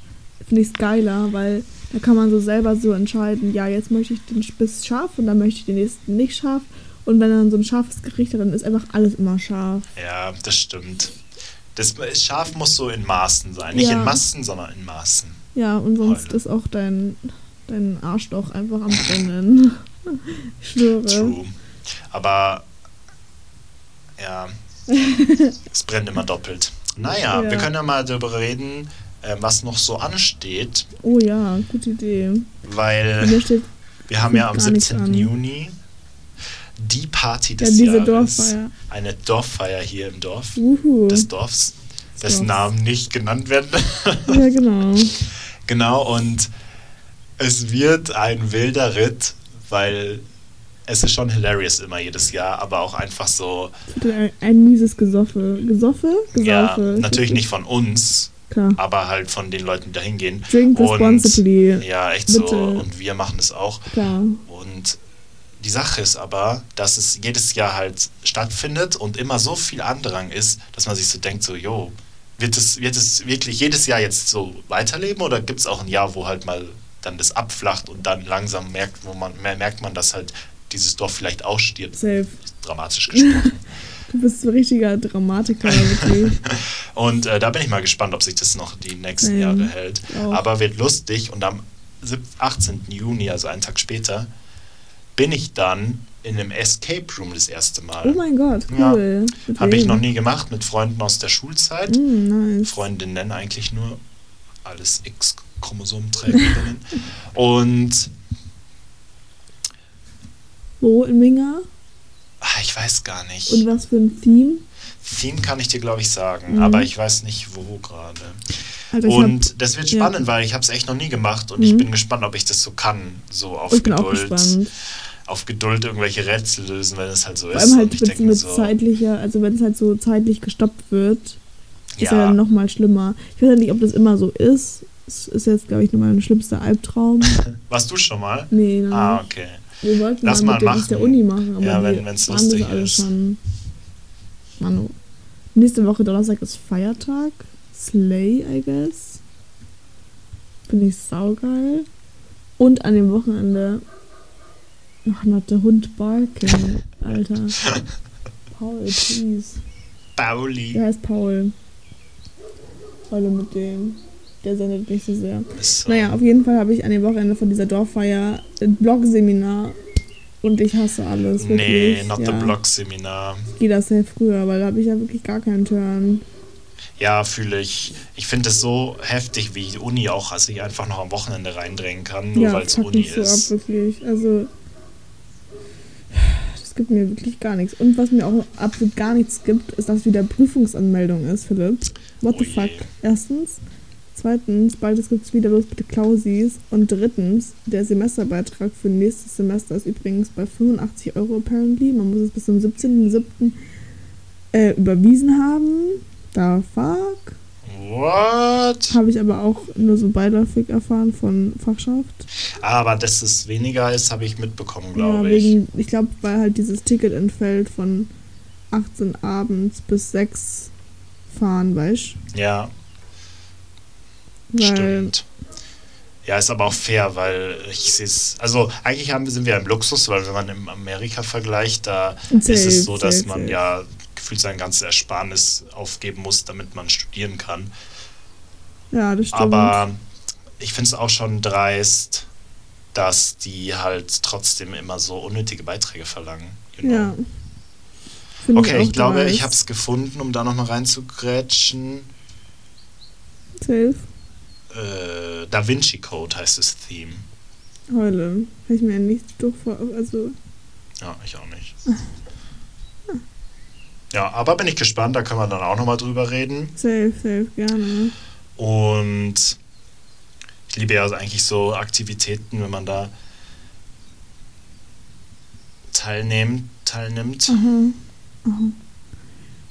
finde ich es geiler, weil da kann man so selber so entscheiden, ja, jetzt möchte ich den Spiss scharf und dann möchte ich den nächsten nicht scharf. Und wenn dann so ein scharfes Gericht hat, dann ist einfach alles immer scharf. ja, das stimmt. Das scharf muss so in Maßen sein. Nicht Ja. in Massen, sondern in Maßen. Ja, und sonst Heule. ist auch dein, dein Arschloch einfach am Brennen. <laughs> ich schwöre. True. Aber ja, <laughs> es brennt immer doppelt. Naja, Ja. wir können ja mal darüber reden, äh, was noch so ansteht, Oh ja, gute Idee. Weil steht wir haben ja am gar nichts 17. an. Juni die Party ja, des diese Jahres. Dorffeier. Eine Dorffeier hier im Dorf, Uhu. des Dorfs, dessen. Namen nicht genannt werden. Ja, genau. <laughs> Genau, und es wird ein wilder Ritt, weil es ist schon hilarious immer jedes Jahr, aber auch einfach so, Ein, ein mieses Gesoffe. Gesoffe? ja, Gesaufe. Ist natürlich nicht von uns, Klar. aber halt von den Leuten, die da hingehen. Drink Und- responsibly. Ja, echt so. Bitte. Und wir machen es auch. Klar. Und die Sache ist aber, dass es jedes Jahr halt stattfindet und immer so viel Andrang ist, dass man sich so denkt, so, jo, wird es, wird es wirklich jedes Jahr jetzt so weiterleben oder gibt es auch ein Jahr, wo halt mal dann das abflacht und dann langsam merkt, wo man mehr merkt man, dass halt dieses Dorf vielleicht ausstirbt, Safe. dramatisch gesprochen. <laughs> Du bist ein richtiger Dramatiker, wirklich. <laughs> und äh, da bin ich mal gespannt, ob sich das noch die nächsten Same. Jahre hält. Auch. Aber wird lustig und am 7 18. Juni, also einen Tag später, bin ich dann in einem Escape Room das erste Mal. Oh mein Gott, Ja. cool. Mit Habe ich noch nie gemacht mit Freunden aus der Schulzeit. Mm, nice. Freundinnen eigentlich nur. Alles X-Chromosomträgerinnen. <laughs> Und Wo in Minga? ah, ich weiß gar nicht. Und was für ein Theme? Theme kann ich dir, glaube ich, sagen, Mhm. aber ich weiß nicht, wo gerade. Also ich Und das wird ja. spannend, weil ich habe es echt noch nie gemacht und ich Mhm. bin gespannt, ob ich das so kann, so auf hab, ich bin auch Geduld, gespannt. auf Geduld irgendwelche Rätsel lösen, wenn es halt so Vor ist. allem und halt ich mit, denke mir mit so, zeitlicher, also wenn es halt so zeitlich gestoppt wird, ist ja, ja, dann nochmal schlimmer. Ich weiß ja nicht, ob das immer so ist. Es ist jetzt, glaube ich, nur mein schlimmster Albtraum. <laughs> warst du schon mal? Nee, nein. Ah, okay. Wir wollten Lass mal mal mit der, Uni machen, aber Ja, wenn- waren lustig das alle ist. schon. Manu. Nächste Woche Donnerstag ist Feiertag. Slay, I guess. Finde ich saugeil. Und an dem Wochenende. Ach, not der Hund barking. <laughs> Alter. Paul, please. Pauli. Der heißt Paul. Heule mit dem. Der sendet nicht so sehr. So. Naja, auf jeden Fall habe ich an dem Wochenende von dieser Dorffeier ein Blog-Seminar und ich hasse alles. Nee, Wirklich. not ja. the Blog-Seminar. Ich gehe das sehr früher, weil da habe ich ja wirklich gar keinen Turn. Ja, fühle ich. Ich finde es so heftig, wie die Uni auch also sich einfach noch am Wochenende reindrängen kann, nur ja, weil es Uni mich so ist. ab, wirklich. Also, das gibt mir wirklich gar nichts. Und was mir auch absolut gar nichts gibt, ist, dass wieder Prüfungsanmeldung ist, Philipp. What Oh the je. fuck? Erstens. Zweitens, bald es gibt's wieder los, bitte Klausis. Und drittens, der Semesterbeitrag für nächstes Semester ist übrigens bei 85 Euro apparently. Man muss es bis zum 17.07. Äh, überwiesen haben. Da fuck. What? Habe ich aber auch nur so beiläufig erfahren von Fachschaft. Aber dass es weniger ist, habe ich mitbekommen, Ja, glaube ich. wegen, ich glaube, weil halt dieses Ticket entfällt von 18 abends bis 6 fahren, weißt Ja, stimmt. Ja, ist aber auch fair, weil ich sehe es. Also, eigentlich haben, sind wir im Luxus, weil wenn man im Amerika vergleicht, da ist es Safe, so, dass safe, man safe. ja gefühlt sein ganzes Ersparnis aufgeben muss, damit man studieren kann. Ja, das stimmt. Aber ich finde es auch schon dreist, dass die halt trotzdem immer so unnötige Beiträge verlangen. you know. ja. Find Okay, ich auch glaube, dreist. ich habe es gefunden, um da nochmal reinzugrätschen. Safe. Äh, da Vinci Code heißt das Theme. Heule. Habe ich mir nicht durch vor. Also, Ja, ich auch nicht. Ja, aber bin ich gespannt, da können wir dann auch nochmal drüber reden. safe, safe, gerne. Und ich liebe ja eigentlich so Aktivitäten, wenn man da teilnimmt, teilnimmt. Aha. Aha.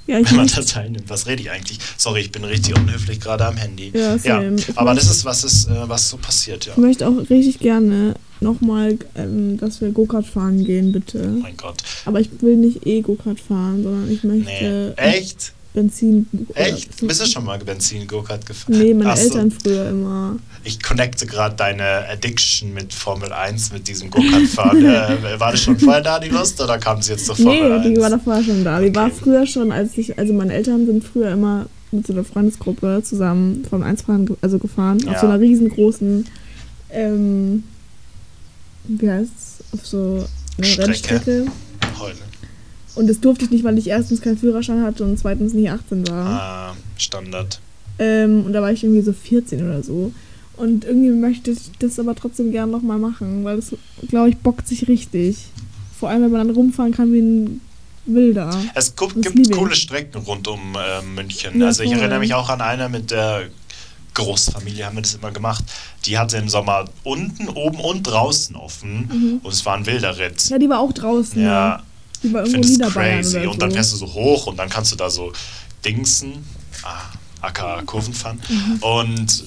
Ja, Wenn man möchte- da teilnimmt. Was rede ich eigentlich? Sorry, ich bin richtig unhöflich gerade am Handy. Ja, Ja, same. Ich aber das ist, was ist, äh, was so passiert, ja. Ich möchte auch richtig gerne nochmal, ähm, dass wir Go-Kart fahren gehen, bitte. Oh mein Gott. Aber ich will nicht eh Go-Kart fahren, sondern ich Nee. möchte Echt? Benzin. Echt? Bist du schon mal Benzin-Go-Kart gefahren? Nee, meine Ach so. Eltern früher immer. Ich connecte gerade deine Addiction mit Formel 1, mit diesem Go-Kart-Fahren. <laughs> äh, war das schon vorher da, die Lust, oder kam sie jetzt zur Formel Nee, die war 1? davor schon da. Die war früher schon, als ich, also meine Eltern sind früher immer mit so einer Freundesgruppe zusammen Formel 1 fahren, also gefahren, Ja. auf so einer riesengroßen, ähm, wie heißt's, auf so einer Strecke. Rennstrecke. Heule. Und das durfte ich nicht, weil ich erstens keinen Führerschein hatte und zweitens nicht 18 war. Ah, Standard. Ähm, und da war ich irgendwie so 14 oder so. Und irgendwie möchte ich das aber trotzdem gerne nochmal machen, weil das, glaube ich, bockt sich richtig. Vor allem, wenn man dann rumfahren kann wie ein Wilder. Es gibt ich. coole Strecken rund um äh, München. Ja, also ich voll. erinnere mich auch an eine mit der Großfamilie, haben wir das immer gemacht. Die hatte im Sommer unten, oben und draußen offen. Mhm. Und es war ein wilder Ritt. Ja, die war auch draußen. Ja, Die ich irgendwo Niederbayern crazy. oder Und dann so. fährst du so hoch und dann kannst du da so dingsen. Ah, aka Kurven fahren. Mhm. Und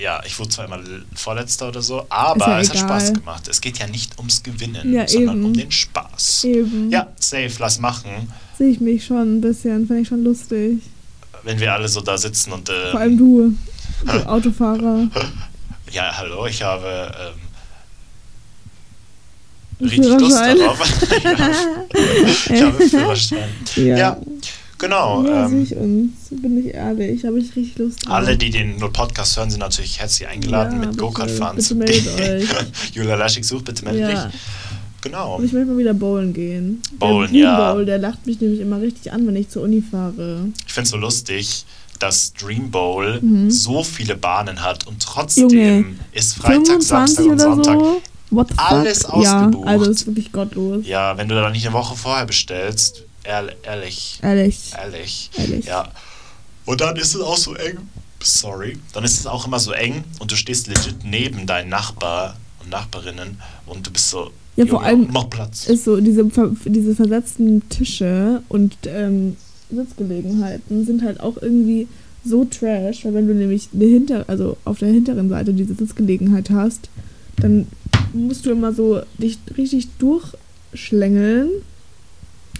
ja, ich wurde zwar immer Vorletzter oder so, aber ja es hat. Spaß gemacht. Es geht ja nicht ums Gewinnen, Ja, sondern eben. um den Spaß. Eben. Ja, safe, lass machen. Sehe ich mich schon ein bisschen. Finde ich schon lustig. Wenn wir alle so da sitzen und äh, Vor allem du, <laughs> du Autofahrer. ja, hallo, ich habe ähm, richtig Lust darauf. <laughs> ich habe Führerschein. Ja. Ja, genau. Ja, ähm, ich uns. Bin ich ehrlich. Habe ich richtig Lust drauf. alle, die den Podcast hören, sind natürlich herzlich eingeladen, Ja, mit Go-Kart fahren bitte zu meldet gehen. euch. <laughs> Julia Laschig sucht, bitte melde Ja. dich. Genau. Und ich möchte mal wieder bowlen gehen. Bowlen, der Dream ja. Bowl, der lacht mich nämlich immer richtig an, wenn ich zur Uni fahre. Ich finde es so lustig, dass Dream Bowl Mhm. so viele Bahnen hat und trotzdem Junge, ist Freitag, 25 Samstag und Sonntag so. What the fuck? Alles Ja, ausgebucht. also ist wirklich gottlos. Ja, wenn du da nicht eine Woche vorher bestellst, ehrlich, ehrlich, Ehrlich. ehrlich. Ehrlich. Ja. Und dann ist es auch so eng. Sorry. Dann ist es auch immer so eng und du stehst legit neben deinen Nachbar und Nachbarinnen und du bist so. Ja, vor allem Mach Platz. Ist so, diese, diese versetzten Tische und ähm, Sitzgelegenheiten sind halt auch irgendwie so trash, weil wenn du nämlich eine hinter, also auf der hinteren Seite diese Sitzgelegenheit hast, dann musst du immer so dich richtig durchschlängeln,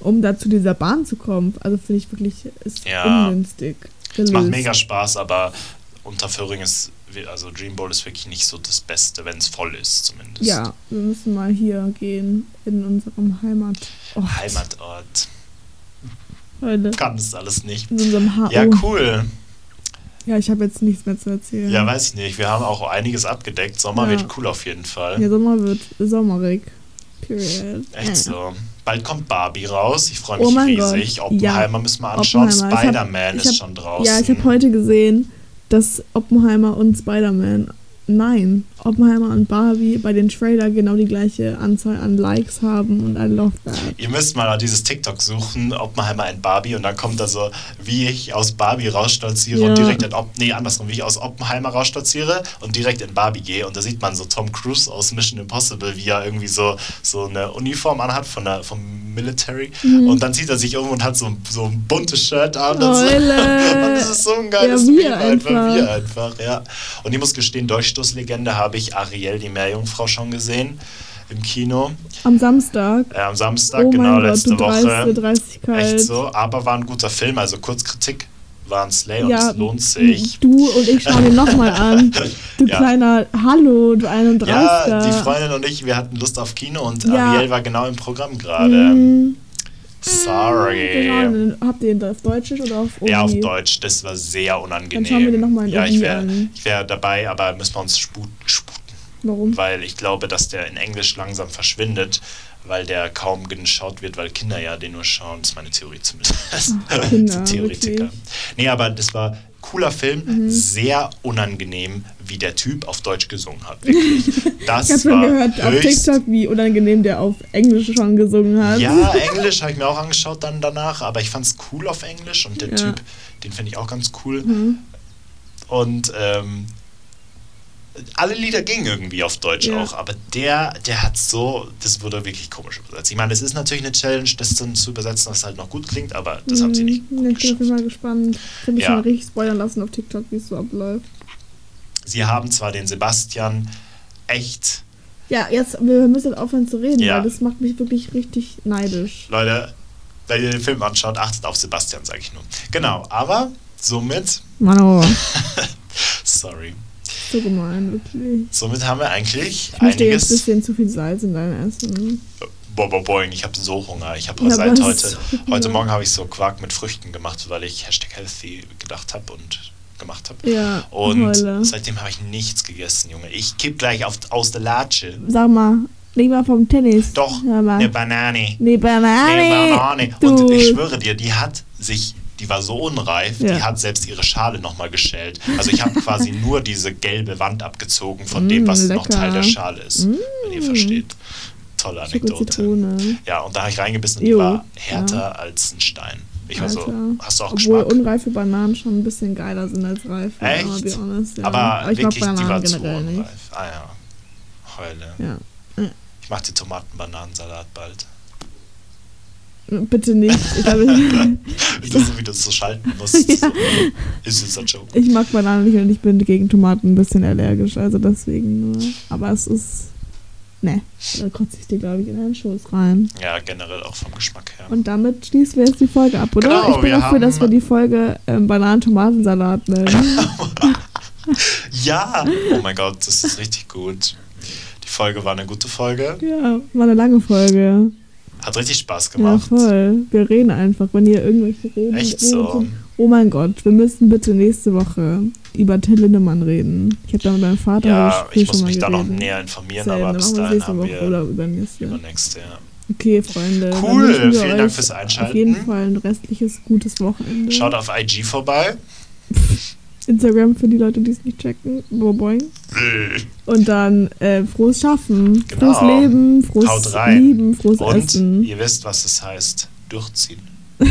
um da zu dieser Bahn zu kommen. Also finde ich wirklich, ist Ja. ungünstig. Es macht mega Spaß, aber Unterföhring ist, also Dream Bowl ist wirklich nicht so das Beste, wenn es voll ist zumindest. Ja, wir müssen mal hier gehen, in unserem Heimat. Heimatort. Leute, Kann das alles nicht. in unserem HO. Ja, cool. Ja, ich habe jetzt nichts mehr zu erzählen. Ja, weiß ich nicht. Wir haben auch einiges abgedeckt. Sommer Ja. wird cool auf jeden Fall. Ja, Sommer wird sommerig. Period. Echt Ja. so. Bald kommt Barbie raus. Ich freue Oh mich mein riesig. Gott. Oppenheimer müssen wir anschauen. Spider-Man ist hab- schon draußen. Ja, ich habe heute gesehen, dass Oppenheimer und Spider-Man, nein, Oppenheimer und Barbie bei den Trailer genau die gleiche Anzahl an Likes haben und I love that. Ihr müsst mal dieses TikTok suchen, Oppenheimer in Barbie, und dann kommt da so, wie ich aus Barbie rausstolziere und Ja. direkt in Op nee, andersrum, wie ich aus Oppenheimer rausstolziere und direkt in Barbie gehe. Und da sieht man so Tom Cruise aus Mission Impossible, wie er irgendwie so, so eine Uniform anhat von der, vom Military. Mhm. Und dann zieht er sich um und hat so, so ein buntes Shirt an. Und, so. <laughs> Und das ist so ein geiles Ja, Meme einfach. einfach. Wir einfach, ja. Und ich muss gestehen, Durchstoßlegende habe ich Ariel, die Meerjungfrau, schon gesehen im Kino. Am Samstag. Äh, am Samstag, oh genau, Gott, letzte dreiste Woche. Dreistigkeit. Echt so, aber war ein guter Film, also Kurzkritik war ein Slay und Ja, es lohnt sich. Du und ich schauen ihn nochmal an. <laughs> Du Ja. kleiner Hallo, du Ja, 31. die Freundin und ich, wir hatten Lust auf Kino und Ja. Ariel war genau im Programm gerade. Mhm. Sorry. Genau, habt ihr ihn auf Deutsch oder auf Omi? Ja, auf Deutsch, das war sehr unangenehm. Dann schauen wir den noch mal in Ja, ich wäre wär dabei, aber müssen wir uns sputen, Warum? weil ich glaube, dass der in Englisch langsam verschwindet, weil der kaum geschaut wird, weil Kinder ja den nur schauen. Das ist meine Theorie zumindest. Kinder, So <laughs> Theoretiker. wirklich. Nee, aber das war cooler Film, Mhm. sehr unangenehm, wie der Typ auf Deutsch gesungen hat. <laughs> Wirklich. Das Ich habe schon gehört auf TikTok, wie unangenehm der auf Englisch schon gesungen hat. ja, Englisch habe ich mir auch angeschaut dann danach, aber ich fand es cool auf Englisch und der Ja. Typ, den finde ich auch ganz cool. Mhm. Und ähm, alle Lieder gingen irgendwie auf Deutsch Ja. auch, aber der, der hat so, das wurde wirklich komisch übersetzt. Ich meine, es ist natürlich eine Challenge, das dann zu übersetzen, dass es halt noch gut klingt, aber das haben sie nicht Mhm. gut Ja, Ich bin auf jeden. Fall gespannt. Ich habe mich Ja. schon richtig spoilern lassen auf TikTok, wie es so abläuft. Sie haben zwar den Sebastian echt, Ja, jetzt, wir müssen aufhören zu reden, Ja. weil das macht mich wirklich richtig neidisch. Leute, wenn ihr den Film anschaut, achtet auf Sebastian, sage ich nur. Genau, aber somit, Mano, <laughs> <laughs> sorry, so gemein, wirklich. somit haben wir eigentlich Ich möchte jetzt ein einiges. bisschen zu viel Salz in dein Essen. Boah, boah, boing, ich habe so Hunger. Ich habe Ja, seit heute, so heute. Morgen habe ich so Quark mit Früchten gemacht, weil ich Hashtag Healthy gedacht habe und gemacht habe. Ja, Und Heule. seitdem habe ich nichts gegessen, Junge. Ich kipp gleich auf, aus der Latsche. Sag mal, mal vom Tennis. Doch, eine Banane. Nee, Banane. Eine Banane. Du. Und ich schwöre dir, die hat sich, die war so unreif, Ja. die hat selbst ihre Schale nochmal geschält. Also ich habe <laughs> quasi nur diese gelbe Wand abgezogen von Mm, dem, was noch lecker. Teil der Schale ist. Wenn ihr versteht. Tolle Anekdote. Ja, und da habe ich reingebissen und die Jo, war härter als ein Stein. Ich war so, hast du auch Obwohl Geschmack? unreife Bananen schon ein bisschen geiler sind als reife. Echt? Be honest, ja. Aber, ich wirklich, mag die war Bananen zu generell nicht. unreif. Ah ja, Heule. Ja. Ich mache die Tomaten-Bananensalat bald. Bitte nicht. Ich, glaube, ich, Das ist, wie du es so schalten musst. <laughs> Ist jetzt ein Joke. ich mag Bananen nicht und ich bin gegen Tomaten ein bisschen allergisch. Also deswegen nur. Aber es ist. Ne, da kotze ich dir, glaube ich, in deinen Schoß rein. Ja, generell auch vom Geschmack her. Und damit schließen wir jetzt die Folge ab, oder? Genau, ich bin dafür, dass wir die Folge ähm, Bananen-Tomatensalat nennen. <laughs> Ja! Oh mein Gott, das ist richtig gut. Die Folge war eine gute Folge. ja, war eine lange Folge. Hat richtig Spaß Ja, gemacht. voll. Wir reden einfach, wenn ihr irgendwelche Reden Echt so. Oh mein Gott, wir müssen bitte nächste Woche über Till Lindemann reden. Ich habe da mit meinem Vater Ja, viel ich muss mich da noch näher informieren, Same, aber bis dahin nächste haben Woche wir oder übernächste. übernächste, ja. Okay, Freunde. Cool, vielen Dank fürs Einschalten. Auf jeden Fall ein restliches gutes Wochenende. Schaut auf IG vorbei. <laughs> Instagram für die Leute, die es nicht checken. Boing. Und dann äh, frohes Schaffen, Genau. frohes Leben, frohes. Lieben, frohes Und Essen. ihr wisst, was es heißt. Durchziehen. <laughs>